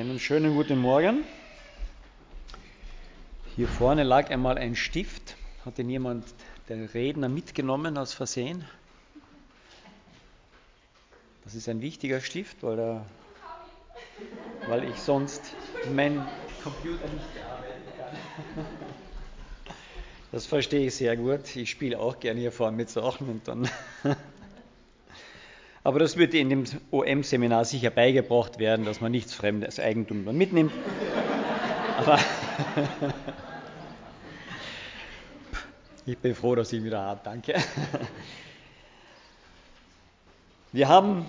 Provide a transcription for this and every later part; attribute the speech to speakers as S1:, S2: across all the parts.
S1: Einen schönen guten Morgen. Hier vorne lag einmal ein Stift. Hat ihn jemand, der Redner, mitgenommen aus Versehen? Das ist ein wichtiger Stift, weil, er, weil ich sonst mein Computer nicht bearbeiten kann. Das verstehe ich sehr gut. Ich spiele auch gerne hier vorne mit Sachen und dann aber das wird in dem OM-Seminar sicher beigebracht werden, dass man nichts fremdes Eigentum mitnimmt. Aber ich bin froh, dass ich wieder habe. Danke. Wir haben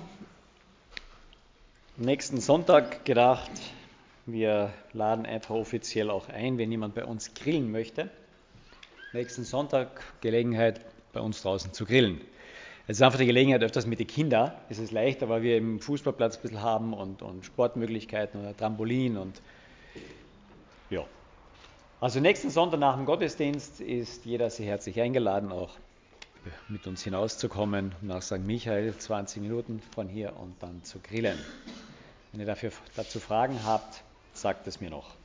S1: nächsten Sonntag gedacht, wir laden einfach offiziell auch ein, wenn jemand bei uns grillen möchte. Nächsten Sonntag Gelegenheit, bei uns draußen zu grillen. Es ist einfach die Gelegenheit, öfters mit den Kindern. Es ist leichter, weil wir im Fußballplatz ein bisschen haben und, und Sportmöglichkeiten oder Trampolin und ja. Also nächsten Sonntag nach dem Gottesdienst ist jeder sehr herzlich eingeladen, auch mit uns hinauszukommen nach St. Michael, 20 Minuten von hier und dann zu grillen. Wenn ihr dafür, dazu Fragen habt, sagt es mir noch.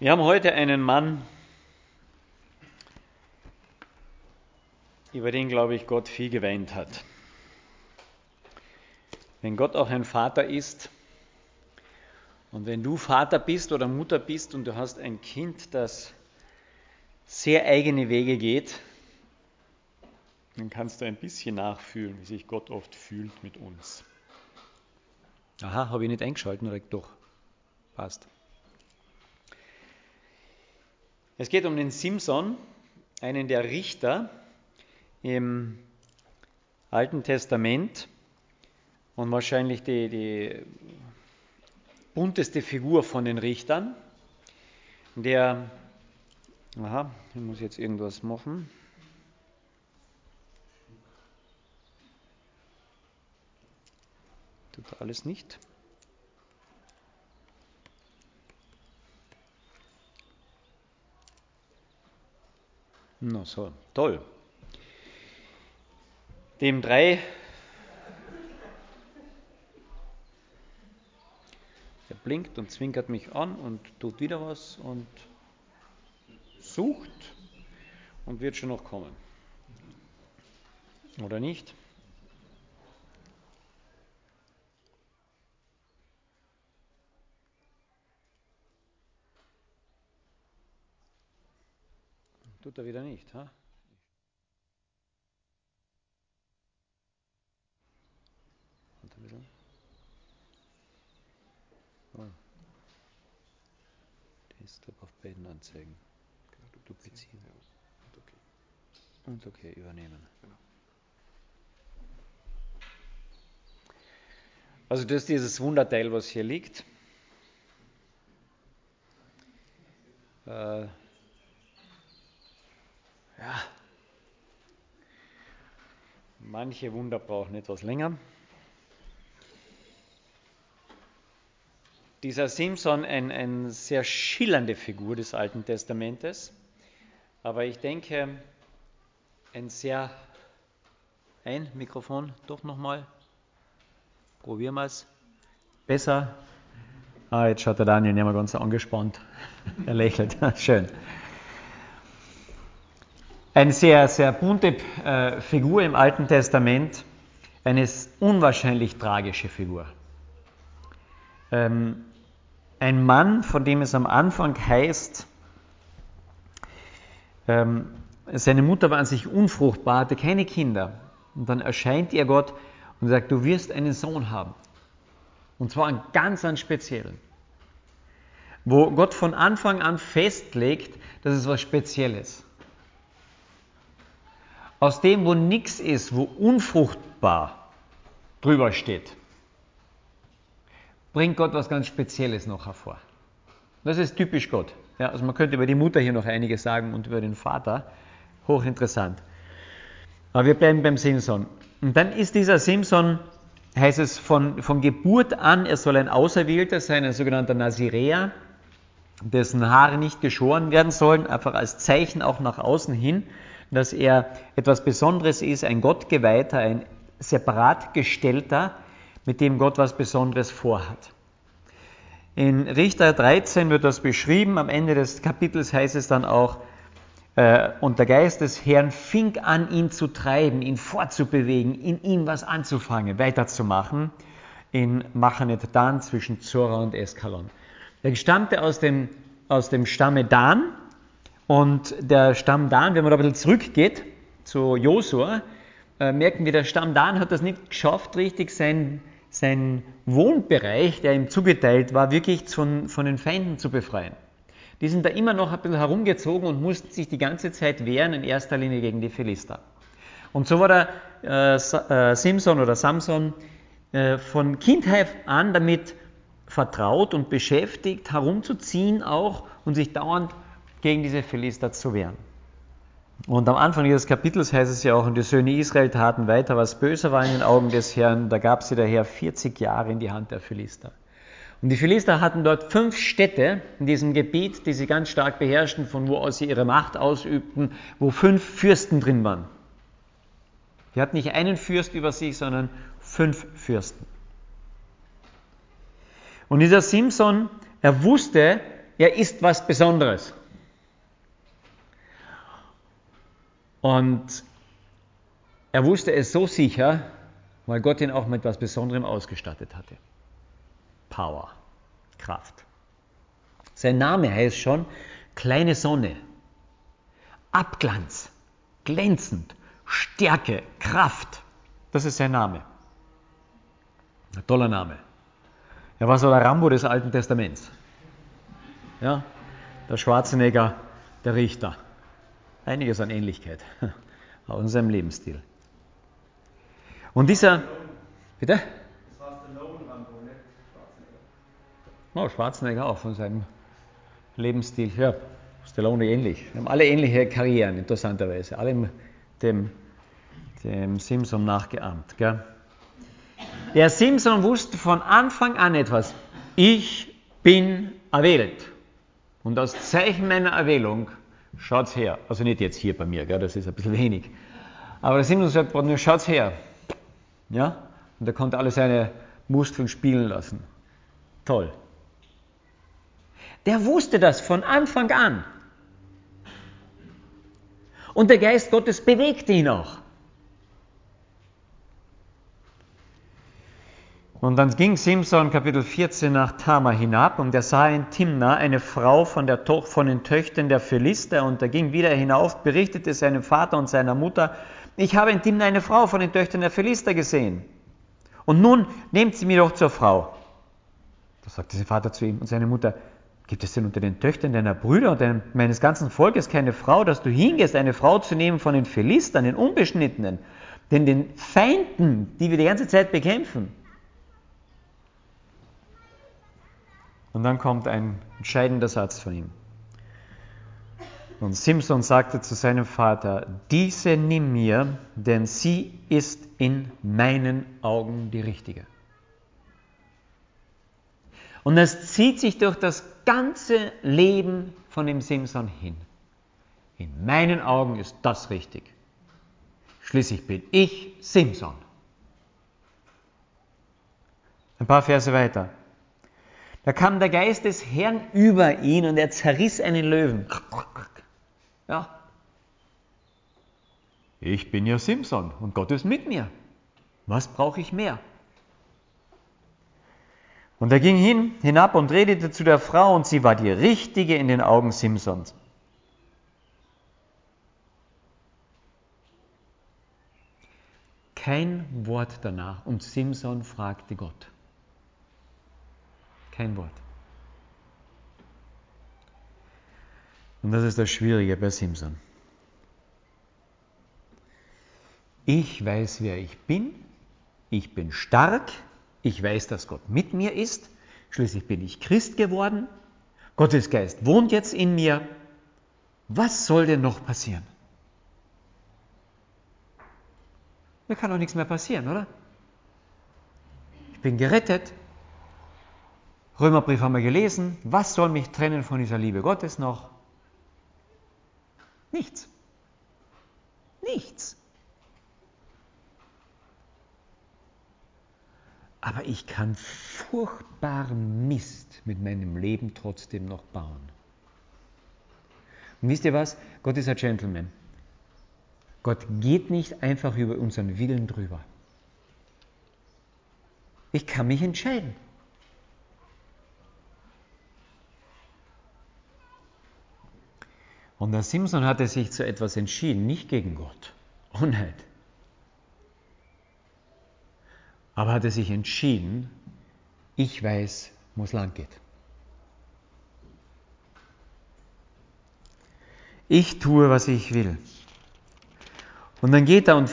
S1: Wir haben heute einen Mann, über den, glaube ich, Gott viel geweint hat. Wenn Gott auch ein Vater ist und wenn du Vater bist oder Mutter bist und du hast ein Kind, das sehr eigene Wege geht, dann kannst du ein bisschen nachfühlen, wie sich Gott oft fühlt mit uns. Aha, habe ich nicht eingeschalten, oder doch? Passt. Es geht um den Simson, einen der Richter, im Alten Testament und wahrscheinlich die, die bunteste Figur von den Richtern, der, aha, ich muss jetzt irgendwas machen. Tut alles nicht. Na so, toll dem drei er blinkt und zwinkert mich an und tut wieder was und sucht und wird schon noch kommen. Oder nicht? Tut er wieder nicht, ha? Wieder. Oh. Desktop auf beiden anzeigen.
S2: Genau, duplizieren. Ja. Und okay.
S1: Und okay, übernehmen.
S2: Genau.
S1: Also das ist dieses Wunderteil, was hier liegt. Äh, ja. Manche Wunder brauchen etwas länger. Dieser Simson eine ein sehr schillernde Figur des Alten Testamentes, aber ich denke, ein sehr. Ein Mikrofon, doch nochmal. Probieren wir es. Besser. Ah, jetzt schaut der Daniel nicht mehr ganz angespannt. er lächelt. Schön. Eine sehr, sehr bunte äh, Figur im Alten Testament, eine unwahrscheinlich tragische Figur. Ähm, ein Mann, von dem es am Anfang heißt, ähm, seine Mutter war an sich unfruchtbar, hatte keine Kinder. Und dann erscheint ihr Gott und sagt, du wirst einen Sohn haben. Und zwar einen ganz einen speziellen. Wo Gott von Anfang an festlegt, dass es was Spezielles. Aus dem, wo nichts ist, wo unfruchtbar drüber steht, bringt Gott was ganz Spezielles noch hervor. Das ist typisch Gott. Ja, also man könnte über die Mutter hier noch einiges sagen und über den Vater. Hochinteressant. Aber wir bleiben beim Simson. Und dann ist dieser Simson, heißt es von, von Geburt an, er soll ein Auserwählter sein, ein sogenannter Naziräer, dessen Haare nicht geschoren werden sollen, einfach als Zeichen auch nach außen hin, dass er etwas Besonderes ist, ein Gottgeweihter, ein separat gestellter, mit dem Gott was Besonderes vorhat. In Richter 13 wird das beschrieben. Am Ende des Kapitels heißt es dann auch, äh, und der Geist des Herrn fing an, ihn zu treiben, ihn fortzubewegen, in ihm was anzufangen, weiterzumachen, in Machanet Dan zwischen Zora und Eskalon. Er stammte aus dem, aus dem Stamme Dan und der Stamm Dan, wenn man da ein bisschen zurückgeht zu Josua, äh, merken wir, der Stamm Dan hat das nicht geschafft, richtig sein sein Wohnbereich, der ihm zugeteilt war, wirklich von, von den Feinden zu befreien. Die sind da immer noch ein bisschen herumgezogen und mussten sich die ganze Zeit wehren, in erster Linie gegen die Philister. Und so war der äh, äh, Simson oder Samson äh, von Kindheit an damit vertraut und beschäftigt, herumzuziehen auch und sich dauernd gegen diese Philister zu wehren. Und am Anfang dieses Kapitels heißt es ja auch, und die Söhne Israel taten weiter, was böser war in den Augen des Herrn. Da gab sie daher 40 Jahre in die Hand der Philister. Und die Philister hatten dort fünf Städte in diesem Gebiet, die sie ganz stark beherrschten, von wo aus sie ihre Macht ausübten, wo fünf Fürsten drin waren. Die hatten nicht einen Fürst über sich, sondern fünf Fürsten. Und dieser Simson, er wusste, er ist was Besonderes. Und er wusste es so sicher, weil Gott ihn auch mit etwas Besonderem ausgestattet hatte. Power, Kraft. Sein Name heißt schon kleine Sonne, Abglanz, glänzend, Stärke, Kraft. Das ist sein Name. Ein toller Name. Er war so der Rambo des Alten Testaments. Ja, der Schwarzenegger, der Richter einiges an Ähnlichkeit aus unserem Lebensstil. Und dieser, bitte? Das war Stallone Rambo, ne? Schwarzenegger. Oh, Schwarzenegger auch von seinem Lebensstil. Ja, Stallone ähnlich. Wir haben alle ähnliche Karrieren, interessanterweise. Alle dem, dem Simpson nachgeahmt. Gell? Der Simpson wusste von Anfang an etwas. Ich bin erwählt. Und als Zeichen meiner Erwählung schaut's her. Also nicht jetzt hier bei mir, gell, das ist ein bisschen wenig. Aber der Simson sagt, nur schaut's her. Ja? Und er konnte alle seine Muskeln spielen lassen. Toll. Der wusste das von Anfang an. Und der Geist Gottes bewegte ihn auch. Und dann ging Simson Kapitel 14 nach Tama hinab und er sah in Timna eine Frau von, der von den Töchtern der Philister und er ging wieder hinauf, berichtete seinem Vater und seiner Mutter, ich habe in Timna eine Frau von den Töchtern der Philister gesehen. Und nun nehmt sie mir doch zur Frau. Da sagte sein Vater zu ihm und seine Mutter, gibt es denn unter den Töchtern deiner Brüder und meines ganzen Volkes keine Frau, dass du hingehst, eine Frau zu nehmen von den Philistern, den Unbeschnittenen, denn den Feinden, die wir die ganze Zeit bekämpfen? Und dann kommt ein entscheidender Satz von ihm. Und Simson sagte zu seinem Vater, diese nimm mir, denn sie ist in meinen Augen die richtige. Und es zieht sich durch das ganze Leben von dem Simson hin. In meinen Augen ist das richtig. Schließlich bin ich Simson. Ein paar Verse weiter. Da kam der Geist des Herrn über ihn und er zerriss einen Löwen. Ja. Ich bin ja Simson und Gott ist mit mir. Was brauche ich mehr? Und er ging hin, hinab und redete zu der Frau und sie war die richtige in den Augen Simsons. Kein Wort danach und Simson fragte Gott. Kein Wort. Und das ist das Schwierige bei Simpson. Ich weiß, wer ich bin. Ich bin stark. Ich weiß, dass Gott mit mir ist. Schließlich bin ich Christ geworden. Gottes Geist wohnt jetzt in mir. Was soll denn noch passieren? Mir kann doch nichts mehr passieren, oder? Ich bin gerettet. Römerbrief haben wir gelesen. Was soll mich trennen von dieser Liebe Gottes noch? Nichts. Nichts. aber ich kann furchtbaren Mist mit meinem Leben trotzdem noch bauen. Und wisst ihr was? Gott ist ein Gentleman. Gott geht nicht einfach über unseren Willen drüber. Ich kann mich entscheiden. Und der Simson hatte sich zu etwas entschieden, nicht gegen Gott. Nein. Aber hatte sich entschieden, ich weiß, wo es lang geht. Ich tue, was ich will. Und dann geht er und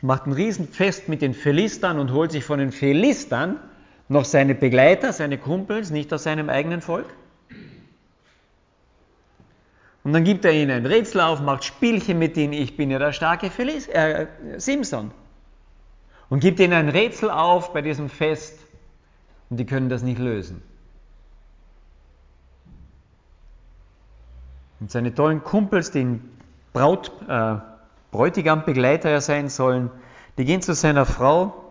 S1: macht ein Riesenfest mit den Philistern und holt sich von den Philistern noch seine Begleiter, seine Kumpels, nicht aus seinem eigenen Volk. Und dann gibt er ihnen ein Rätsel auf, macht Spielchen mit ihnen, ich bin ja der starke Philis, äh, Simson. Und gibt ihnen ein Rätsel auf bei diesem Fest und die können das nicht lösen. Und seine tollen Kumpels, die ihn Braut, äh, Bräutigammbegleiter ja sein sollen, die gehen zu seiner Frau.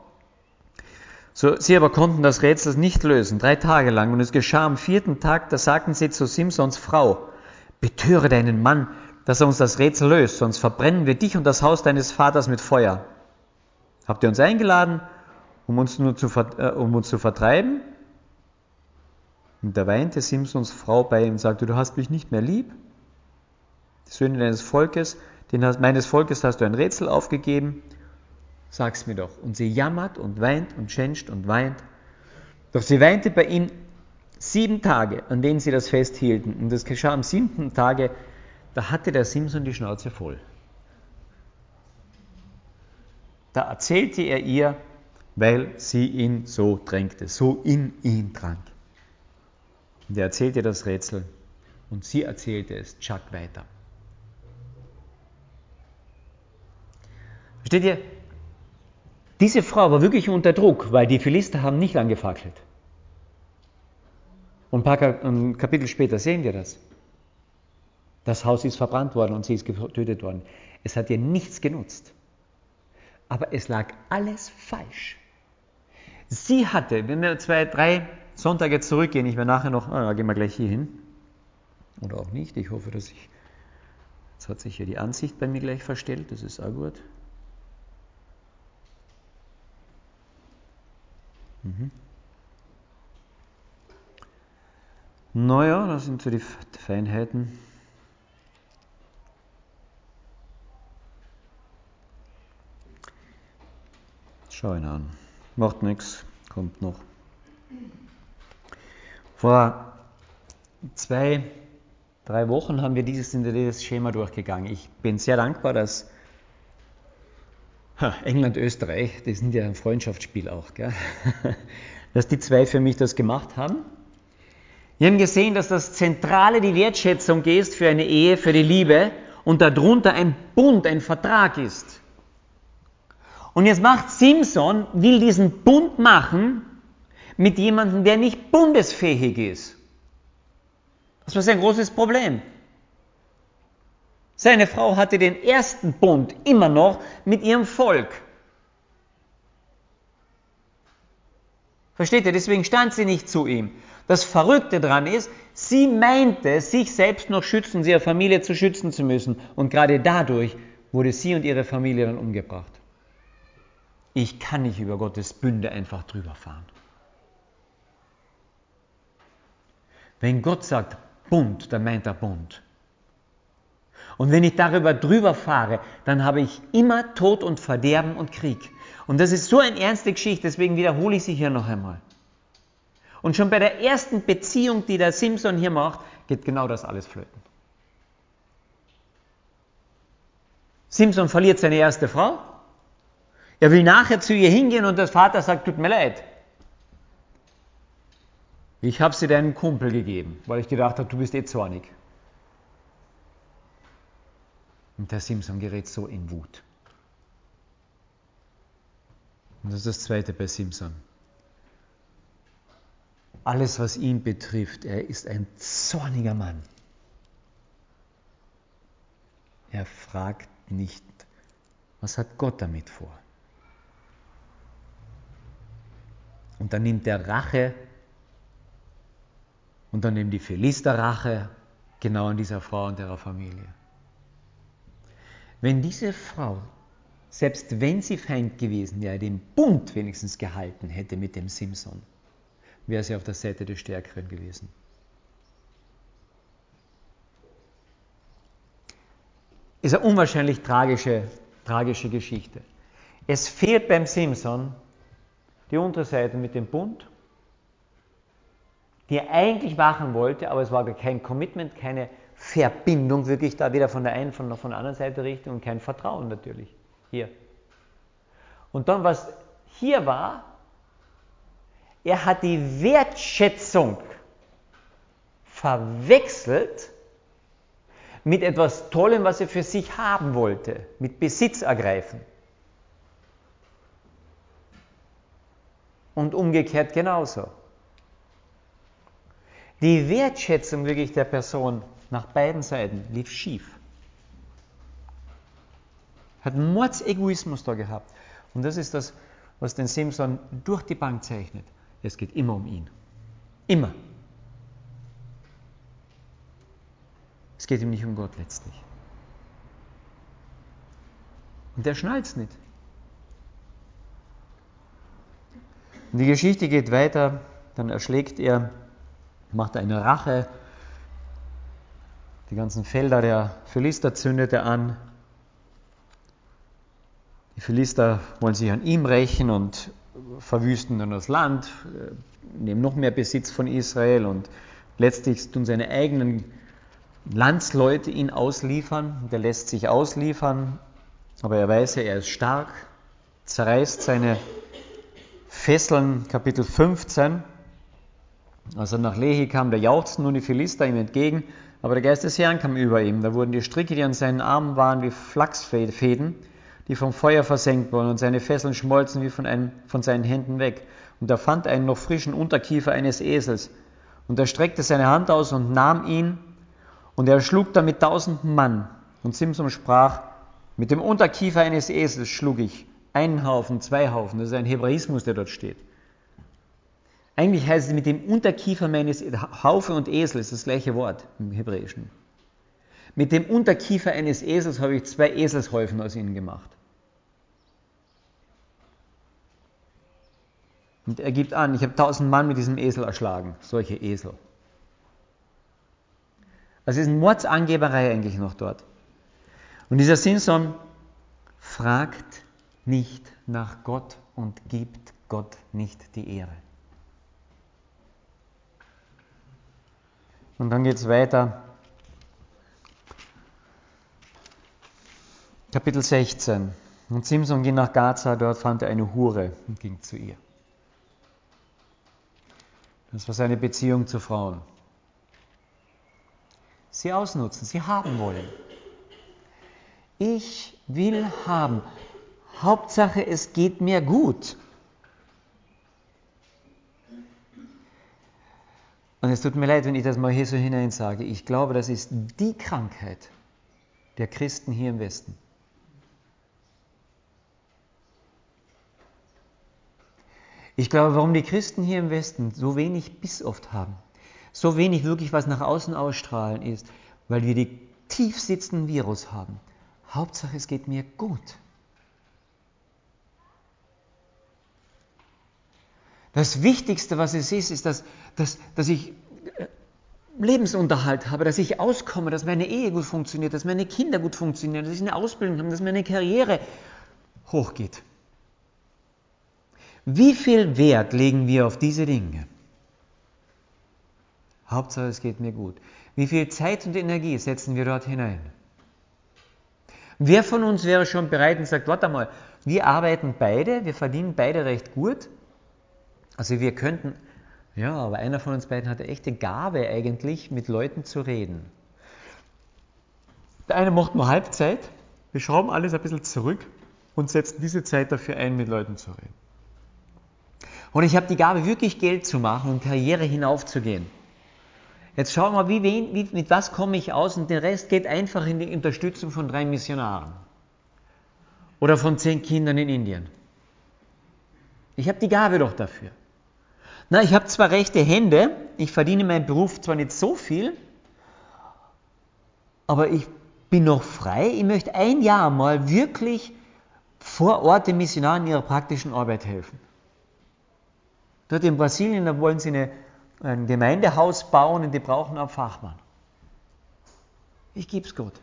S1: So, sie aber konnten das Rätsel nicht lösen, drei Tage lang. Und es geschah am vierten Tag, da sagten sie zu Simsons Frau, betöre deinen Mann, dass er uns das Rätsel löst, sonst verbrennen wir dich und das Haus deines Vaters mit Feuer. Habt ihr uns eingeladen, um uns nur zu, äh, um uns zu vertreiben? Und da weinte Simsons Frau bei ihm und sagte, du hast mich nicht mehr lieb. Die Söhne deines Volkes, den hast, meines Volkes hast du ein Rätsel aufgegeben. Sag's mir doch. Und sie jammert und weint und schänscht und weint. Doch sie weinte bei ihm Sieben Tage, an denen sie das festhielten. Und das geschah am siebten Tage, da hatte der Simson die Schnauze voll. Da erzählte er ihr, weil sie ihn so drängte, so in ihn drang. Und er erzählte das Rätsel und sie erzählte es Chuck weiter. Versteht ihr? Diese Frau war wirklich unter Druck, weil die Philister haben nicht angefackelt. Und ein paar Kapitel später sehen wir das. Das Haus ist verbrannt worden und sie ist getötet worden. Es hat ihr nichts genutzt. Aber es lag alles falsch. Sie hatte, wenn wir zwei, drei Sonntage zurückgehen, ich werde nachher noch, ah, gehen wir gleich hier hin. Oder auch nicht. Ich hoffe, dass ich. Jetzt hat sich hier die Ansicht bei mir gleich verstellt, das ist auch gut. Mhm. Naja, das sind so die Feinheiten. Schau ihn an. Macht nichts, kommt noch. Vor zwei, drei Wochen haben wir dieses, dieses Schema durchgegangen. Ich bin sehr dankbar, dass England, Österreich, das sind ja ein Freundschaftsspiel auch, gell? dass die zwei für mich das gemacht haben. Wir haben gesehen, dass das Zentrale die Wertschätzung ist für eine Ehe, für die Liebe und darunter ein Bund, ein Vertrag ist. Und jetzt macht Simpson, will diesen Bund machen mit jemandem, der nicht bundesfähig ist. Das war sein großes Problem. Seine Frau hatte den ersten Bund immer noch mit ihrem Volk. Versteht ihr? Deswegen stand sie nicht zu ihm. Das Verrückte daran ist, sie meinte, sich selbst noch schützen, ihre Familie zu schützen zu müssen. Und gerade dadurch wurde sie und ihre Familie dann umgebracht. Ich kann nicht über Gottes Bünde einfach drüber fahren. Wenn Gott sagt Bund, dann meint er Bund. Und wenn ich darüber drüber fahre, dann habe ich immer Tod und Verderben und Krieg. Und das ist so eine ernste Geschichte, deswegen wiederhole ich sie hier noch einmal. Und schon bei der ersten Beziehung, die der Simpson hier macht, geht genau das alles flöten. Simpson verliert seine erste Frau. Er will nachher zu ihr hingehen und der Vater sagt, tut mir leid. Ich habe sie deinem Kumpel gegeben, weil ich gedacht habe, du bist eh zornig. Und der Simpson gerät so in Wut. Und das ist das Zweite bei Simpson alles, was ihn betrifft. Er ist ein zorniger Mann. Er fragt nicht, was hat Gott damit vor? Und dann nimmt er Rache und dann nehmen die Philister Rache genau an dieser Frau und ihrer Familie. Wenn diese Frau, selbst wenn sie Feind gewesen wäre, den Bund wenigstens gehalten hätte mit dem Simson, wäre sie auf der Seite des Stärkeren gewesen. Ist eine unwahrscheinlich tragische, tragische Geschichte. Es fehlt beim Simson die untere Seite mit dem Bund, die er eigentlich machen wollte, aber es war kein Commitment, keine Verbindung wirklich da weder von der einen von, von der anderen Seite Richtung und kein Vertrauen natürlich hier. Und dann was hier war, er hat die Wertschätzung verwechselt mit etwas Tollem, was er für sich haben wollte, mit Besitz ergreifen. Und umgekehrt genauso. Die Wertschätzung wirklich der Person nach beiden Seiten lief schief. Hat Mordsegoismus da gehabt. Und das ist das, was den Simpson durch die Bank zeichnet. Es geht immer um ihn. Immer. Es geht ihm nicht um Gott letztlich. Und der schnallt es nicht. Und die Geschichte geht weiter, dann erschlägt er, macht eine Rache, die ganzen Felder der Philister zündet er an. Die Philister wollen sich an ihm rächen und verwüsten dann das Land, nehmen noch mehr Besitz von Israel und letztlich tun seine eigenen Landsleute ihn ausliefern. Der lässt sich ausliefern, aber er weiß ja, er ist stark, zerreißt seine Fesseln, Kapitel 15. Als er nach Lehi kam, da jauchzten nun die Philister ihm entgegen, aber der Geist des Herrn kam über ihm. Da wurden die Stricke, die an seinen Armen waren, wie Flachsfäden, die vom Feuer versenkt wurden, und seine Fesseln schmolzen wie von, einem, von seinen Händen weg. Und er fand einen noch frischen Unterkiefer eines Esels. Und er streckte seine Hand aus und nahm ihn, und er schlug damit tausend Mann. Und Simson sprach, mit dem Unterkiefer eines Esels schlug ich einen Haufen, zwei Haufen. Das ist ein Hebraismus, der dort steht. Eigentlich heißt es mit dem Unterkiefer meines Haufe und Esel ist das gleiche Wort im Hebräischen. Mit dem Unterkiefer eines Esels habe ich zwei Eselshäufen aus ihnen gemacht. Und er gibt an, ich habe tausend Mann mit diesem Esel erschlagen. Solche Esel. Also ist eine Mordsangeberei eigentlich noch dort. Und dieser Simson fragt nicht nach Gott und gibt Gott nicht die Ehre. Und dann geht es weiter. Kapitel 16. Und Simson ging nach Gaza, dort fand er eine Hure und ging zu ihr. Das war seine Beziehung zu Frauen. Sie ausnutzen, sie haben wollen. Ich will haben. Hauptsache, es geht mir gut. Und es tut mir leid, wenn ich das mal hier so hinein sage. Ich glaube, das ist die Krankheit der Christen hier im Westen. Ich glaube, warum die Christen hier im Westen so wenig Biss oft haben, so wenig wirklich was nach außen ausstrahlen, ist, weil wir die tief sitzenden Virus haben. Hauptsache, es geht mir gut. Das Wichtigste, was es ist, ist, dass, dass, dass ich äh, Lebensunterhalt habe, dass ich auskomme, dass meine Ehe gut funktioniert, dass meine Kinder gut funktionieren, dass ich eine Ausbildung habe, dass meine Karriere hochgeht. Wie viel Wert legen wir auf diese Dinge? Hauptsache, es geht mir gut. Wie viel Zeit und Energie setzen wir dort hinein? Wer von uns wäre schon bereit und sagt, warte mal, wir arbeiten beide, wir verdienen beide recht gut, also wir könnten, ja, aber einer von uns beiden hat eine echte Gabe eigentlich, mit Leuten zu reden. Der eine macht nur Halbzeit, wir schrauben alles ein bisschen zurück und setzen diese Zeit dafür ein, mit Leuten zu reden. Und ich habe die Gabe, wirklich Geld zu machen und Karriere hinaufzugehen. Jetzt schauen wir mal, wie, wie, mit was komme ich aus und der Rest geht einfach in die Unterstützung von drei Missionaren. Oder von zehn Kindern in Indien. Ich habe die Gabe doch dafür. Na, ich habe zwar rechte Hände, ich verdiene meinen Beruf zwar nicht so viel, aber ich bin noch frei. Ich möchte ein Jahr mal wirklich vor Ort den Missionaren in ihrer praktischen Arbeit helfen. Dort in Brasilien, da wollen sie eine, ein Gemeindehaus bauen und die brauchen einen Fachmann. Ich gebe es Gott.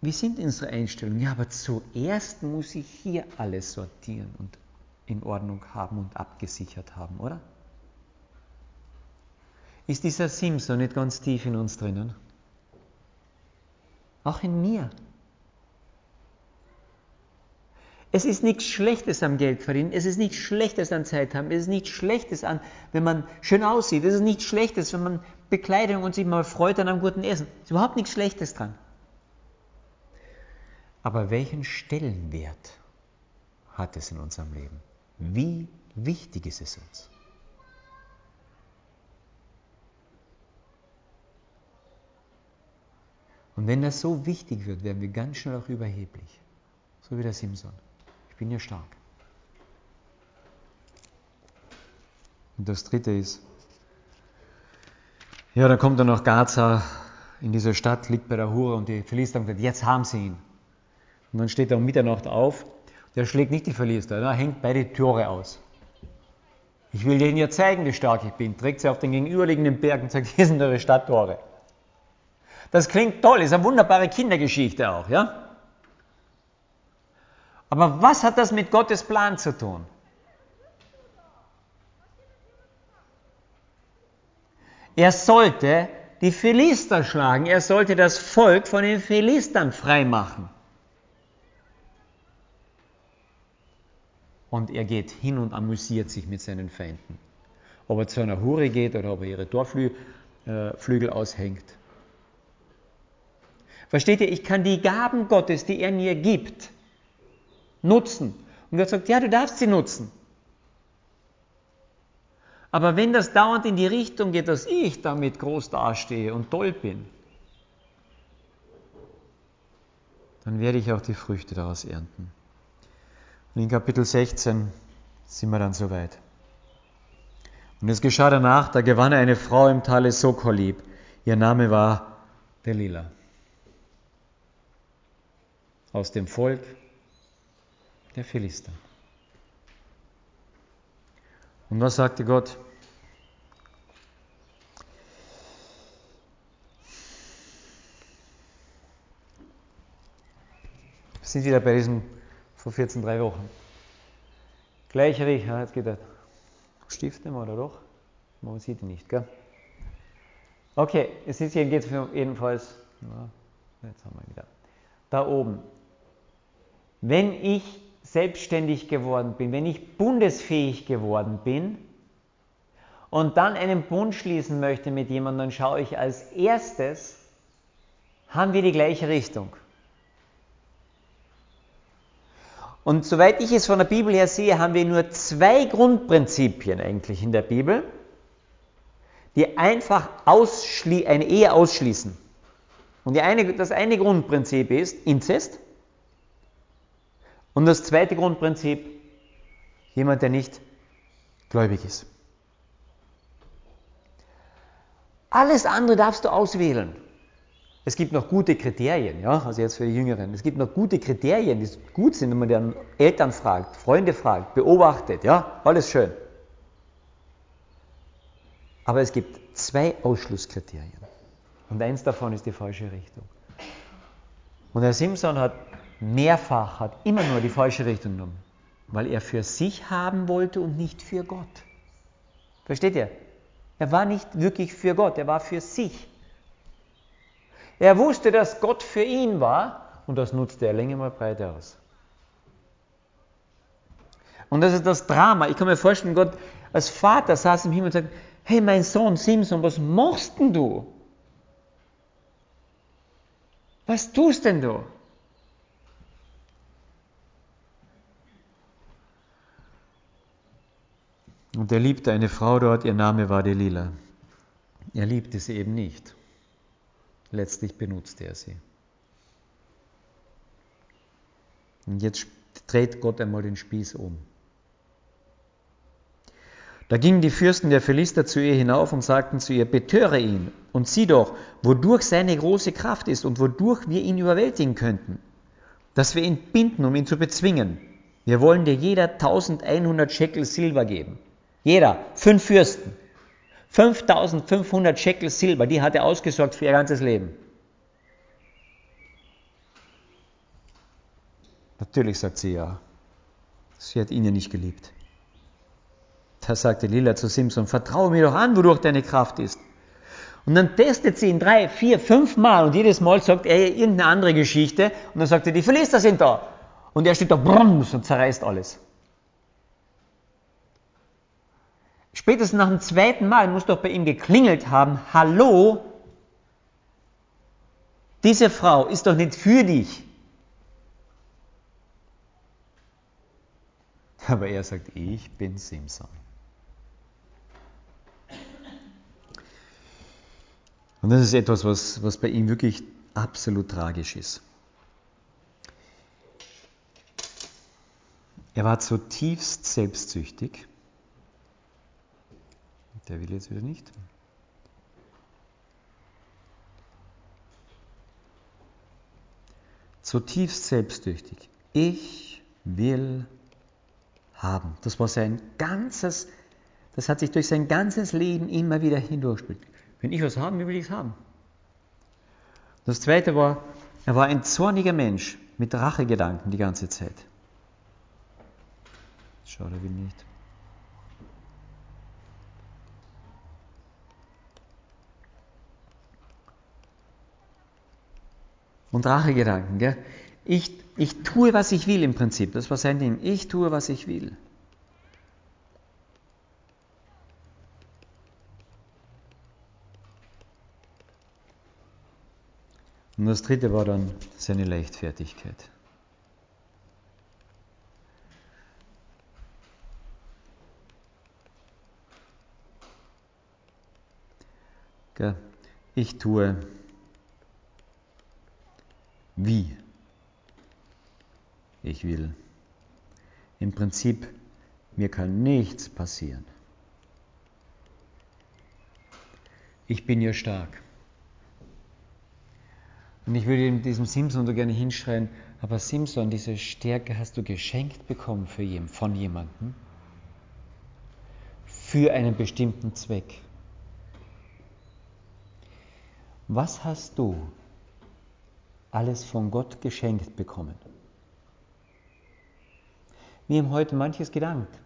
S1: Wie sind unsere Einstellungen? Ja, aber zuerst muss ich hier alles sortieren und in Ordnung haben und abgesichert haben, oder? Ist dieser Simson nicht ganz tief in uns drinnen? Auch in mir. Es ist nichts Schlechtes am Geld verdienen, es ist nichts Schlechtes an Zeit haben, es ist nichts Schlechtes an, wenn man schön aussieht, es ist nichts Schlechtes, wenn man Bekleidung und sich mal freut an einem guten Essen. Es ist überhaupt nichts Schlechtes dran. Aber welchen Stellenwert hat es in unserem Leben? Wie wichtig ist es uns? Und wenn das so wichtig wird, werden wir ganz schnell auch überheblich. So wie der Simson. Bin ja stark. Und das dritte ist, ja, dann kommt er nach Gaza in diese Stadt, liegt bei der Hure und die Philister haben gesagt, jetzt haben sie ihn. Und dann steht er um Mitternacht auf, der schlägt nicht die Philister, er hängt beide Tore aus. Ich will denen ja zeigen, wie stark ich bin. Trägt sie auf den gegenüberliegenden Berg und sagt, hier sind eure Stadttore. Das klingt toll, ist eine wunderbare Kindergeschichte auch, ja? Aber was hat das mit Gottes Plan zu tun? Er sollte die Philister schlagen, er sollte das Volk von den Philistern freimachen. Und er geht hin und amüsiert sich mit seinen Feinden. Ob er zu einer Hure geht oder ob er ihre Torflügel äh, aushängt. Versteht ihr, ich kann die Gaben Gottes, die er mir gibt, nutzen. Und Gott sagt, ja, du darfst sie nutzen. Aber wenn das dauernd in die Richtung geht, dass ich damit groß dastehe und toll bin, dann werde ich auch die Früchte daraus ernten. Und in Kapitel 16 sind wir dann soweit. Und es geschah danach, da gewann er eine Frau im Tale Sokolib. Ihr Name war Delilah aus dem Volk der Philister. Und was sagte Gott? Wir sind wieder bei diesem vor 14, drei Wochen. Gleicher Riech, ja, jetzt geht er. Stift nehmen oder doch? Man sieht ihn nicht, gell? Okay, es ist hier geht jedenfalls. Ja, jetzt haben wir wieder. Da oben wenn ich selbstständig geworden bin, wenn ich bundesfähig geworden bin und dann einen Bund schließen möchte mit jemandem, dann schaue ich als erstes, haben wir die gleiche Richtung. Und soweit ich es von der Bibel her sehe, haben wir nur zwei Grundprinzipien eigentlich in der Bibel, die einfach eine Ehe ausschließen. Und eine, das eine Grundprinzip ist Inzest und das zweite Grundprinzip, jemand, der nicht gläubig ist. Alles andere darfst du auswählen. Es gibt noch gute Kriterien, ja, also jetzt für die Jüngeren. Es gibt noch gute Kriterien, die gut sind, wenn man dann Eltern fragt, Freunde fragt, beobachtet, ja, alles schön. Aber es gibt zwei Ausschlusskriterien. Und eins davon ist die falsche Richtung. Und Herr Simpson hat mehrfach hat immer nur die falsche Richtung genommen, weil er für sich haben wollte und nicht für Gott. Versteht ihr? Er war nicht wirklich für Gott, er war für sich. Er wusste, dass Gott für ihn war und das nutzte er länger mal breit aus. Und das ist das Drama. Ich kann mir vorstellen, Gott als Vater saß im Himmel und sagt, hey mein Sohn Simson, was machst denn du? Was tust denn du? Und er liebte eine Frau dort, ihr Name war Delila. Er liebte sie eben nicht. Letztlich benutzte er sie. Und jetzt dreht Gott einmal den Spieß um. Da gingen die Fürsten der Philister zu ihr hinauf und sagten zu ihr, betöre ihn und sieh doch, wodurch seine große Kraft ist und wodurch wir ihn überwältigen könnten, dass wir ihn binden, um ihn zu bezwingen. Wir wollen dir jeder 1100 Shekel Silber geben. Jeder, fünf Fürsten. 5500 Shekel Silber, die hat er ausgesorgt für ihr ganzes Leben. Natürlich sagt sie ja. Sie hat ihn ja nicht geliebt. Da sagte Lila zu Simpson, vertraue mir doch an, wodurch deine Kraft ist. Und dann testet sie ihn drei, vier, fünf Mal und jedes Mal sagt er irgendeine andere Geschichte und dann sagt er, die Philister sind da. Und er steht da brums und zerreißt alles. Spätestens nach dem zweiten Mal muss doch bei ihm geklingelt haben, hallo, diese Frau ist doch nicht für dich. Aber er sagt, ich bin Simson. Und das ist etwas, was, was bei ihm wirklich absolut tragisch ist. Er war zutiefst selbstsüchtig. Der will jetzt wieder nicht. Zutiefst selbstsüchtig. Ich will haben. Das war sein ganzes, das hat sich durch sein ganzes Leben immer wieder hindurchgespielt. Wenn ich was haben will, will ich es haben. Das zweite war, er war ein zorniger Mensch mit Rachegedanken die ganze Zeit. Schau, der will nicht. Und Rachegedanken, gell? Ich, ich tue, was ich will im Prinzip. Das war sein Ding. Ich tue, was ich will. Und das dritte war dann seine Leichtfertigkeit. Ich tue wie ich will. Im Prinzip, mir kann nichts passieren. Ich bin ja stark. Und ich würde diesem Simson so gerne hinschreien, aber Simson, diese Stärke hast du geschenkt bekommen für jem, von jemandem, für einen bestimmten Zweck. Was hast du alles von Gott geschenkt bekommen? Wir haben heute manches gedankt.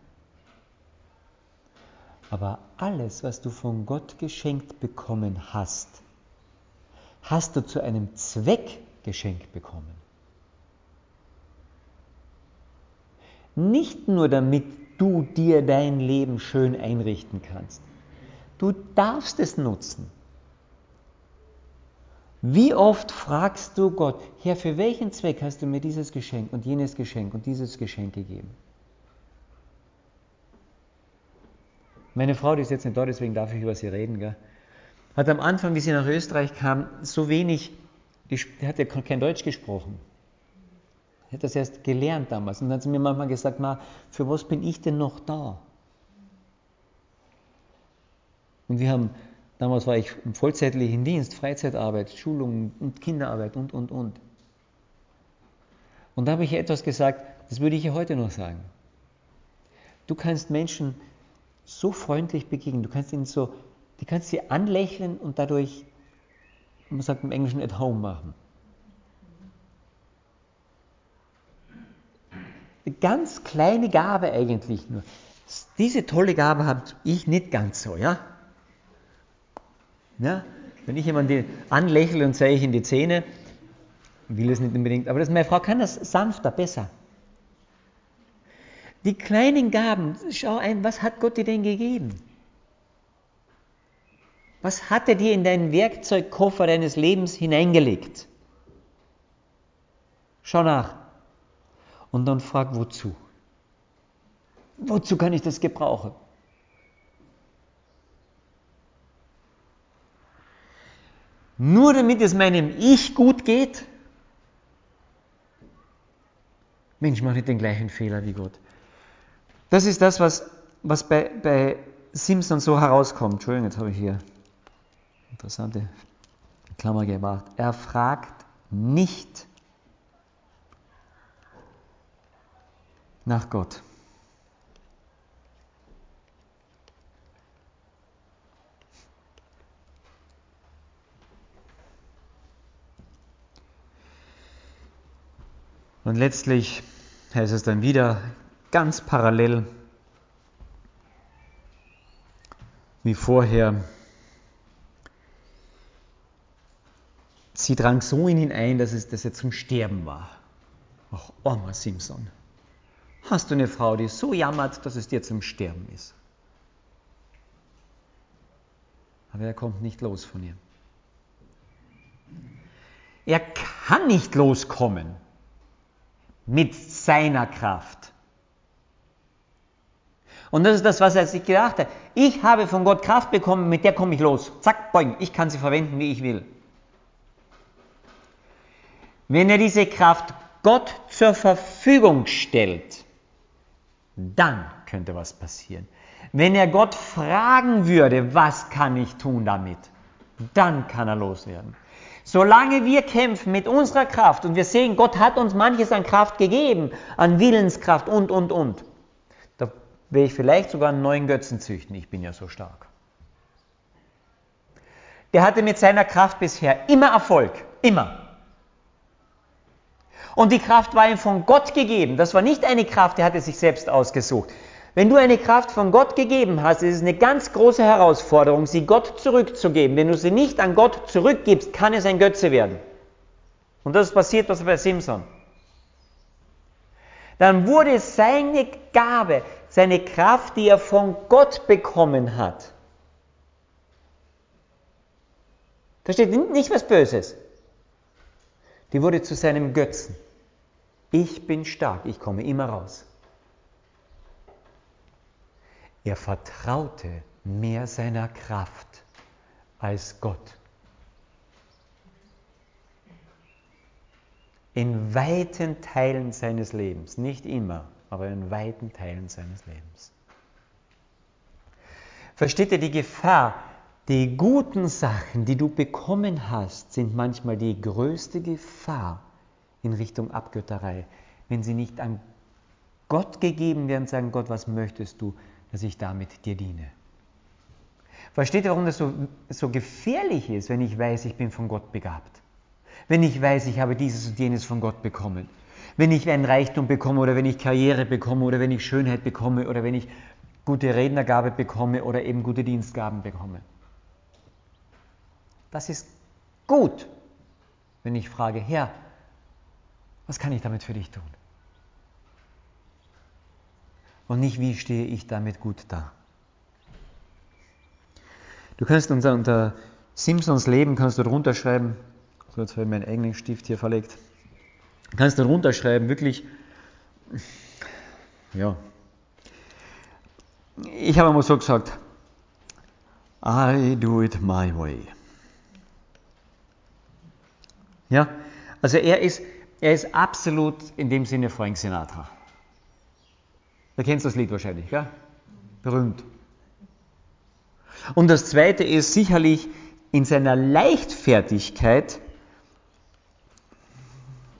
S1: Aber alles, was du von Gott geschenkt bekommen hast, hast du zu einem Zweck geschenkt bekommen. Nicht nur damit du dir dein Leben schön einrichten kannst. Du darfst es nutzen. Wie oft fragst du Gott, Herr, für welchen Zweck hast du mir dieses Geschenk und jenes Geschenk und dieses Geschenk gegeben? Meine Frau, die ist jetzt nicht da, deswegen darf ich über sie reden, gell? hat am Anfang, wie sie nach Österreich kam, so wenig, die hat ja kein Deutsch gesprochen. Hat das erst gelernt damals. Und dann hat sie mir manchmal gesagt, Ma, für was bin ich denn noch da? Und wir haben Damals war ich im vollzeitlichen Dienst, Freizeitarbeit, Schulungen und Kinderarbeit und, und, und. Und da habe ich etwas gesagt, das würde ich ja heute noch sagen. Du kannst Menschen so freundlich begegnen, du kannst ihnen so, du kannst sie anlächeln und dadurch, man sagt im Englischen, at home machen. Eine ganz kleine Gabe eigentlich nur. Diese tolle Gabe habe ich nicht ganz so, ja? Ja? Wenn ich jemanden anlächle und zeige ich in die Zähne, will es nicht unbedingt, aber das, meine Frau kann das sanfter, besser. Die kleinen Gaben, schau ein, was hat Gott dir denn gegeben? Was hat er dir in deinen Werkzeugkoffer deines Lebens hineingelegt? Schau nach. Und dann frag, wozu? Wozu kann ich das gebrauchen? Nur damit es meinem Ich gut geht? Mensch, mach nicht den gleichen Fehler wie Gott. Das ist das, was, was bei, bei Simpson so herauskommt. Entschuldigung, jetzt habe ich hier interessante Klammer gemacht. Er fragt nicht nach Gott. Und letztlich heißt es dann wieder ganz parallel wie vorher. Sie drang so in ihn ein, dass, es, dass er zum Sterben war. Ach, armer Simpson. Hast du eine Frau, die so jammert, dass es dir zum Sterben ist? Aber er kommt nicht los von ihr. Er kann nicht loskommen mit seiner Kraft. Und das ist das, was er sich gedacht hat. Ich habe von Gott Kraft bekommen, mit der komme ich los. Zack, boing, ich kann sie verwenden, wie ich will. Wenn er diese Kraft Gott zur Verfügung stellt, dann könnte was passieren. Wenn er Gott fragen würde, was kann ich tun damit, dann kann er loswerden. Solange wir kämpfen mit unserer Kraft und wir sehen, Gott hat uns manches an Kraft gegeben, an Willenskraft und, und, und, da will ich vielleicht sogar einen neuen Götzen züchten. Ich bin ja so stark. Der hatte mit seiner Kraft bisher immer Erfolg. Immer. Und die Kraft war ihm von Gott gegeben. Das war nicht eine Kraft, die hatte sich selbst ausgesucht. Wenn du eine Kraft von Gott gegeben hast, ist es eine ganz große Herausforderung, sie Gott zurückzugeben. Wenn du sie nicht an Gott zurückgibst, kann es ein Götze werden. Und das ist passiert was bei Simson. Dann wurde seine Gabe, seine Kraft, die er von Gott bekommen hat, da steht nicht was Böses, die wurde zu seinem Götzen. Ich bin stark, ich komme immer raus. Er vertraute mehr seiner Kraft als Gott. In weiten Teilen seines Lebens, nicht immer, aber in weiten Teilen seines Lebens. Versteht ihr die Gefahr? Die guten Sachen, die du bekommen hast, sind manchmal die größte Gefahr in Richtung Abgötterei, wenn sie nicht an Gott gegeben werden, sagen Gott, was möchtest du? Dass ich damit dir diene. Versteht ihr, warum das so, so gefährlich ist, wenn ich weiß, ich bin von Gott begabt? Wenn ich weiß, ich habe dieses und jenes von Gott bekommen? Wenn ich einen Reichtum bekomme oder wenn ich Karriere bekomme oder wenn ich Schönheit bekomme oder wenn ich gute Rednergabe bekomme oder eben gute Dienstgaben bekomme? Das ist gut, wenn ich frage, Herr, was kann ich damit für dich tun? Und nicht, wie stehe ich damit gut da. Du kannst unter, unter Simpsons Leben, kannst du drunter schreiben, so jetzt habe ich meinen eigenen Stift hier verlegt, kannst du drunter schreiben, wirklich, ja, ich habe einmal so gesagt, I do it my way. Ja, also er ist, er ist absolut in dem Sinne Frank Sinatra. Du kennst das Lied wahrscheinlich, ja? Berühmt. Und das zweite ist sicherlich in seiner Leichtfertigkeit,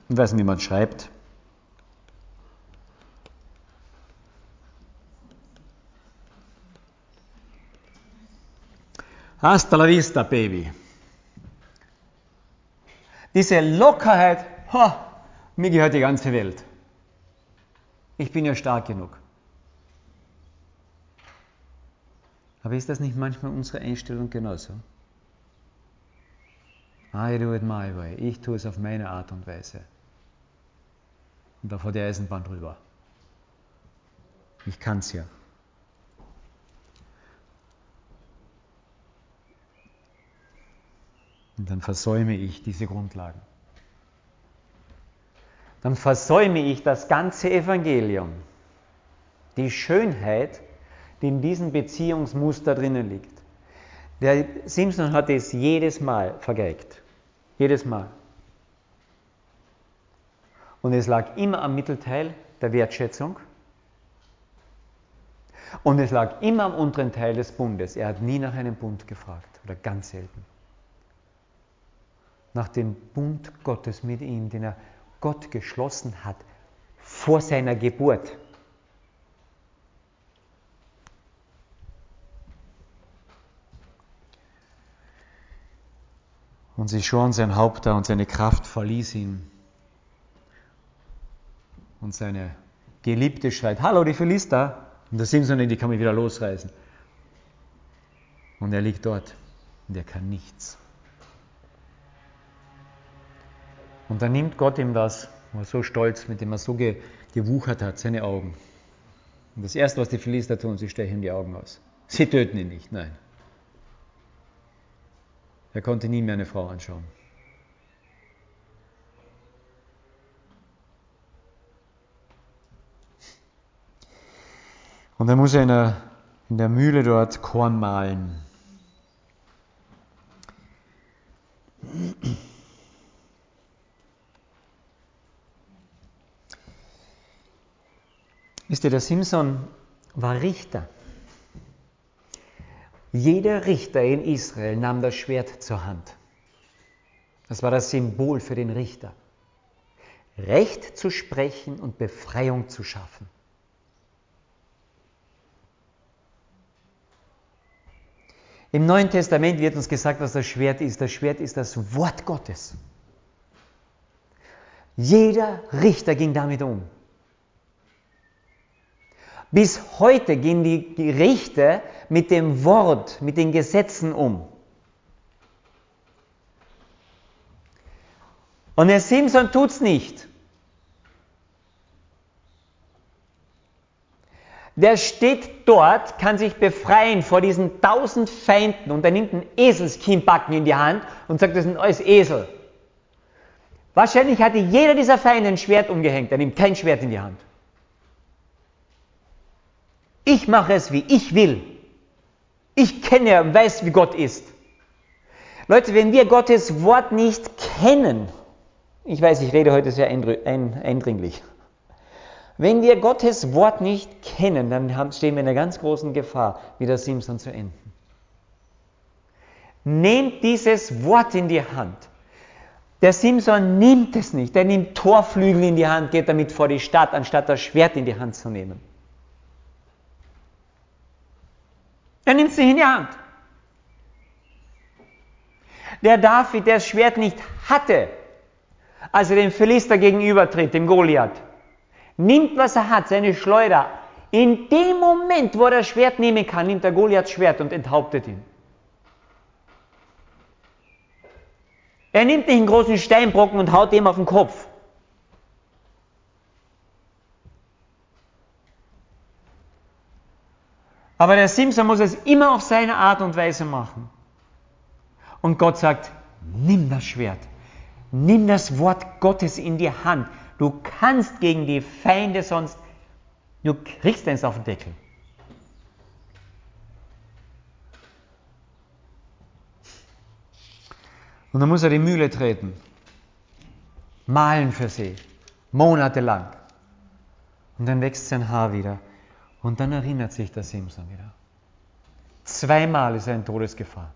S1: ich weiß nicht, wie man schreibt, Hasta la vista, Baby. Diese Lockerheit, ha, mir gehört die ganze Welt. Ich bin ja stark genug. Aber ist das nicht manchmal unsere Einstellung genauso? I do it my way. Ich tue es auf meine Art und Weise. Und da vor die Eisenbahn drüber. Ich kann es ja. Und dann versäume ich diese Grundlagen. Dann versäume ich das ganze Evangelium. Die Schönheit, die in diesem Beziehungsmuster drinnen liegt. Der Simpson hat es jedes Mal vergeigt. Jedes Mal. Und es lag immer am Mittelteil der Wertschätzung. Und es lag immer am unteren Teil des Bundes. Er hat nie nach einem Bund gefragt oder ganz selten. Nach dem Bund Gottes mit ihm, den er Gott geschlossen hat vor seiner Geburt. Und sie schoren sein Haupt da und seine Kraft verließ ihn. Und seine Geliebte schreit, hallo, die Philister. Und der Simson, die kann mich wieder losreißen. Und er liegt dort und er kann nichts. Und dann nimmt Gott ihm das, war so stolz, mit dem er so ge, gewuchert hat, seine Augen. Und das Erste, was die Philister tun, sie stechen die Augen aus. Sie töten ihn nicht, nein. Er konnte nie mehr eine Frau anschauen. Und dann muss er in der, in der Mühle dort Korn mahlen. Wisst ihr, der Simson war Richter. Jeder Richter in Israel nahm das Schwert zur Hand. Das war das Symbol für den Richter. Recht zu sprechen und Befreiung zu schaffen. Im Neuen Testament wird uns gesagt, was das Schwert ist. Das Schwert ist das Wort Gottes. Jeder Richter ging damit um. Bis heute gehen die Gerichte mit dem Wort, mit den Gesetzen um. Und der Simpson tut es nicht. Der steht dort, kann sich befreien vor diesen tausend Feinden und er nimmt einen Eselskinnbacken in die Hand und sagt, das ein alles Esel. Wahrscheinlich hatte jeder dieser Feinde ein Schwert umgehängt, er nimmt kein Schwert in die Hand. Ich mache es, wie ich will. Ich kenne und weiß, wie Gott ist. Leute, wenn wir Gottes Wort nicht kennen, ich weiß, ich rede heute sehr eindringlich. Wenn wir Gottes Wort nicht kennen, dann stehen wir in einer ganz großen Gefahr, wie der Simpson zu enden. Nehmt dieses Wort in die Hand. Der Simpson nimmt es nicht. Er nimmt Torflügel in die Hand, geht damit vor die Stadt, anstatt das Schwert in die Hand zu nehmen. Er nimmt sie in die Hand. Der David, der das Schwert nicht hatte, als er dem Philister gegenübertritt, dem Goliath, nimmt, was er hat, seine Schleuder. In dem Moment, wo er das Schwert nehmen kann, nimmt der Goliath Schwert und enthauptet ihn. Er nimmt nicht einen großen Steinbrocken und haut ihm auf den Kopf. Aber der Simson muss es immer auf seine Art und Weise machen. Und Gott sagt, nimm das Schwert, nimm das Wort Gottes in die Hand. Du kannst gegen die Feinde sonst, du kriegst eins auf den Deckel. Und dann muss er die Mühle treten, malen für sie, monatelang. Und dann wächst sein Haar wieder. Und dann erinnert sich der Simson wieder. Zweimal ist er in Todesgefahr.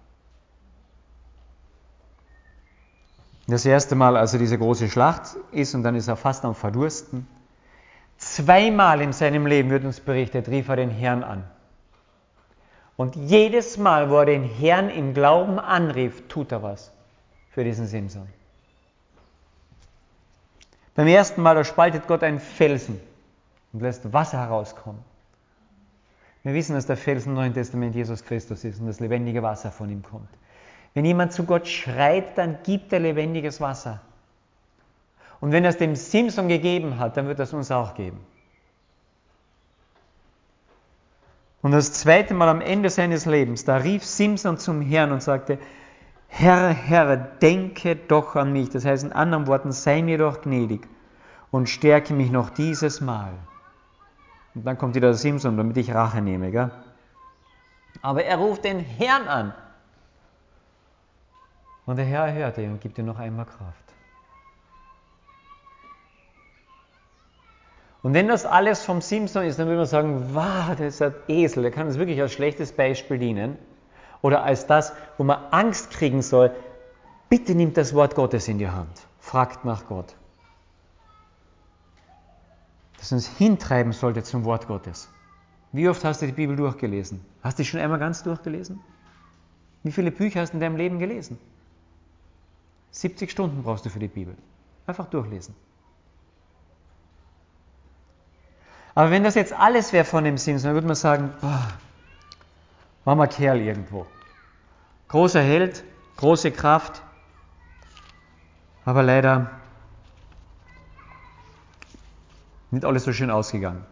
S1: Das erste Mal, als er diese große Schlacht ist und dann ist er fast am Verdursten. Zweimal in seinem Leben wird uns berichtet, rief er den Herrn an. Und jedes Mal, wo er den Herrn im Glauben anrief, tut er was für diesen Simson. Beim ersten Mal, da spaltet Gott einen Felsen und lässt Wasser herauskommen. Wir wissen, dass der Fels im Neuen Testament Jesus Christus ist und das lebendige Wasser von ihm kommt. Wenn jemand zu Gott schreit, dann gibt er lebendiges Wasser. Und wenn er es dem Simson gegeben hat, dann wird er es uns auch geben. Und das zweite Mal am Ende seines Lebens, da rief Simson zum Herrn und sagte, Herr, Herr, denke doch an mich. Das heißt in anderen Worten, sei mir doch gnädig und stärke mich noch dieses Mal. Und dann kommt wieder der Simson, damit ich Rache nehme. Gell? Aber er ruft den Herrn an. Und der Herr hört ihn und gibt ihm noch einmal Kraft. Und wenn das alles vom Simpson ist, dann würde man sagen, wow, der ist ein Esel, der kann uns wirklich als schlechtes Beispiel dienen. Oder als das, wo man Angst kriegen soll, bitte nimmt das Wort Gottes in die Hand. Fragt nach Gott. Das uns hintreiben sollte zum Wort Gottes. Wie oft hast du die Bibel durchgelesen? Hast du die schon einmal ganz durchgelesen? Wie viele Bücher hast du in deinem Leben gelesen? 70 Stunden brauchst du für die Bibel. Einfach durchlesen. Aber wenn das jetzt alles wäre von dem Simpson, dann würde man sagen, boah, war mal Kerl irgendwo. Großer Held, große Kraft, aber leider nicht alles so schön ausgegangen.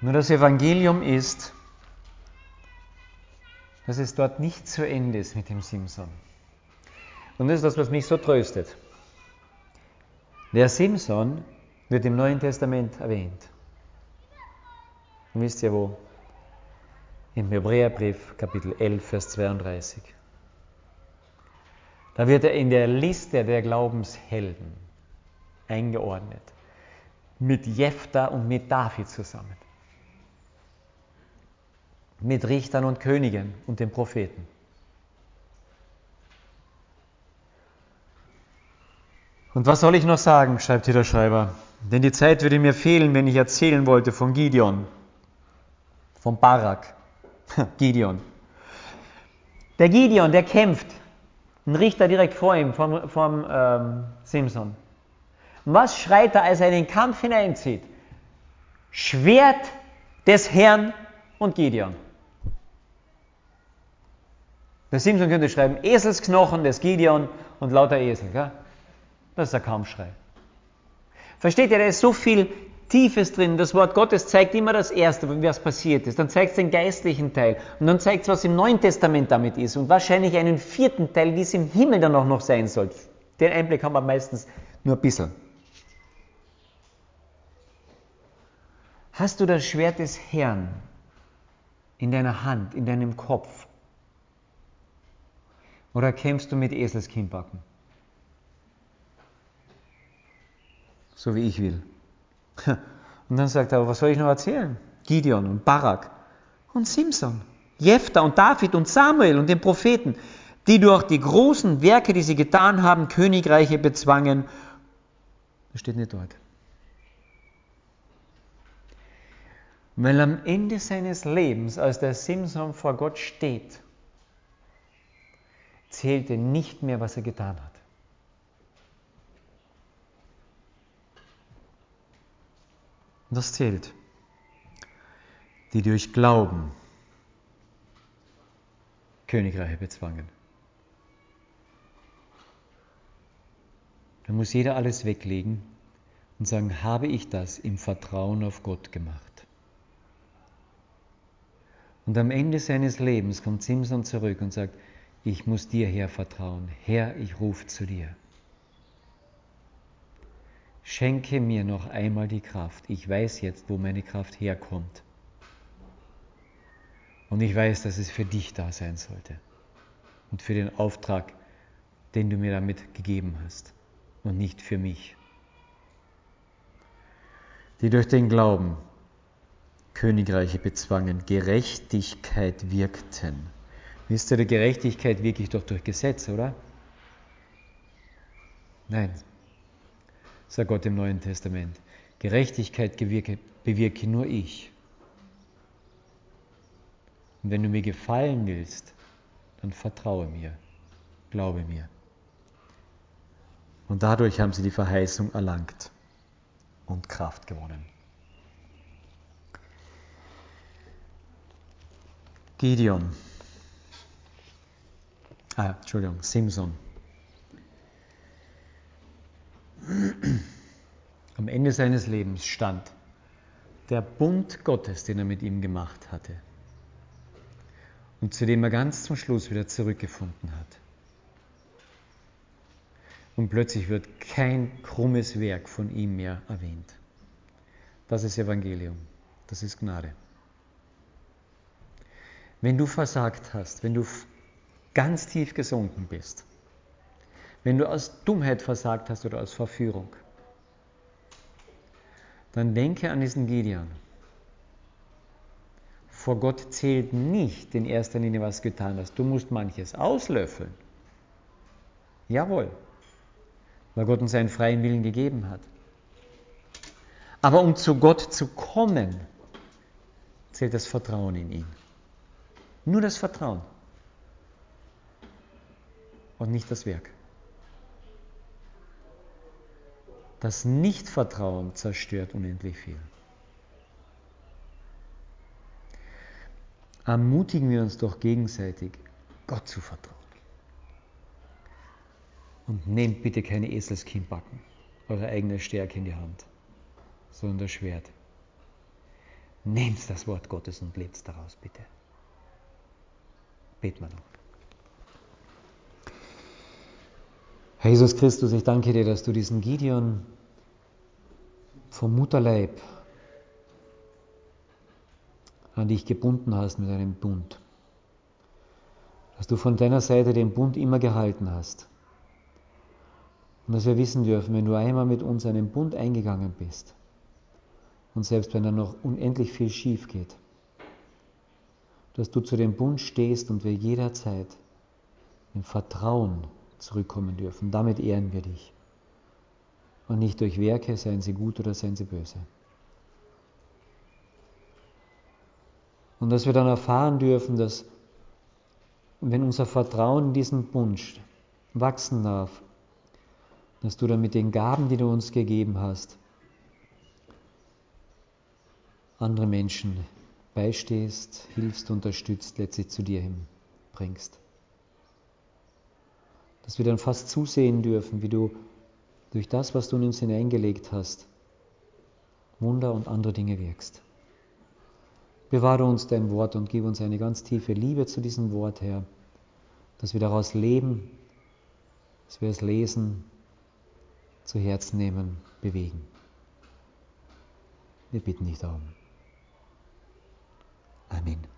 S1: Nur das Evangelium ist, dass es dort nicht zu Ende ist mit dem Simson. Und das ist das, was mich so tröstet. Der Simson wird im Neuen Testament erwähnt. Und wisst ihr wo? Im Hebräerbrief Kapitel 11, Vers 32. Da wird er in der Liste der Glaubenshelden eingeordnet. Mit Jephthah und mit David zusammen. Mit Richtern und Königen und den Propheten. Und was soll ich noch sagen, schreibt hier der Schreiber. Denn die Zeit würde mir fehlen, wenn ich erzählen wollte von Gideon, von Barak. Gideon. Der Gideon, der kämpft. Ein Richter direkt vor ihm, vom, vom ähm, Simson. Was schreit er, als er in den Kampf hineinzieht? Schwert des Herrn und Gideon. Der Simson könnte schreiben, Eselsknochen des Gideon und lauter Esel. Gell? Das ist der Kampfschrei. Versteht ihr, da ist so viel Tiefes drin. Das Wort Gottes zeigt immer das Erste, was passiert ist. Dann zeigt es den geistlichen Teil. Und dann zeigt es, was im Neuen Testament damit ist. Und wahrscheinlich einen vierten Teil, wie es im Himmel dann auch noch sein soll. Den Einblick haben wir meistens nur ein bisschen. Hast du das Schwert des Herrn in deiner Hand, in deinem Kopf? Oder kämpfst du mit Eselskinnbacken? so wie ich will. Und dann sagt er, was soll ich noch erzählen? Gideon und Barak und Simson, Jephthah und David und Samuel und den Propheten, die durch die großen Werke, die sie getan haben, Königreiche bezwangen. Das steht nicht dort. Weil am Ende seines Lebens, als der Simson vor Gott steht, zählte nicht mehr, was er getan hat. Und das zählt. Die durch Glauben Königreiche bezwangen. Da muss jeder alles weglegen und sagen, habe ich das im Vertrauen auf Gott gemacht? Und am Ende seines Lebens kommt Simson zurück und sagt, ich muss dir, Herr, vertrauen. Herr, ich rufe zu dir. Schenke mir noch einmal die Kraft. Ich weiß jetzt, wo meine Kraft herkommt. Und ich weiß, dass es für dich da sein sollte. Und für den Auftrag, den du mir damit gegeben hast. Und nicht für mich. Die durch den Glauben Königreiche bezwangen, Gerechtigkeit wirkten. Wisst ihr, die Gerechtigkeit wirklich doch durch Gesetz, oder? Nein, sagt Gott im Neuen Testament. Gerechtigkeit bewirke, bewirke nur ich. Und wenn du mir gefallen willst, dann vertraue mir, glaube mir. Und dadurch haben sie die Verheißung erlangt und Kraft gewonnen. Gideon. Ah, Entschuldigung, Simson. Am Ende seines Lebens stand der Bund Gottes, den er mit ihm gemacht hatte und zu dem er ganz zum Schluss wieder zurückgefunden hat. Und plötzlich wird kein krummes Werk von ihm mehr erwähnt. Das ist Evangelium, das ist Gnade. Wenn du versagt hast, wenn du ganz tief gesunken bist, wenn du aus Dummheit versagt hast oder aus Verführung, dann denke an diesen Gideon. Vor Gott zählt nicht in erster Linie, was du getan hast. Du musst manches auslöffeln. Jawohl, weil Gott uns einen freien Willen gegeben hat. Aber um zu Gott zu kommen, zählt das Vertrauen in ihn. Nur das Vertrauen und nicht das Werk. Das Nichtvertrauen zerstört unendlich viel. Ermutigen wir uns doch gegenseitig, Gott zu vertrauen. Und nehmt bitte keine Eselskinnbacken, eure eigene Stärke in die Hand, sondern das Schwert. Nehmt das Wort Gottes und lebt daraus, bitte. Beten wir noch. Herr Jesus Christus, ich danke dir, dass du diesen Gideon vom Mutterleib an dich gebunden hast mit einem Bund. Dass du von deiner Seite den Bund immer gehalten hast. Und dass wir wissen dürfen, wenn du einmal mit uns einen Bund eingegangen bist, und selbst wenn da noch unendlich viel schief geht, dass du zu dem Bund stehst und wir jederzeit im Vertrauen zurückkommen dürfen. Damit ehren wir dich. Und nicht durch Werke, seien sie gut oder seien sie böse. Und dass wir dann erfahren dürfen, dass wenn unser Vertrauen in diesen Bund wachsen darf, dass du dann mit den Gaben, die du uns gegeben hast, andere Menschen beistehst, hilfst, unterstützt, letztlich zu dir hinbringst dass wir dann fast zusehen dürfen, wie du durch das, was du in uns hineingelegt hast, Wunder und andere Dinge wirkst. Bewahre uns dein Wort und gib uns eine ganz tiefe Liebe zu diesem Wort, Herr, dass wir daraus leben, dass wir es lesen, zu Herzen nehmen, bewegen. Wir bitten dich darum. Amen.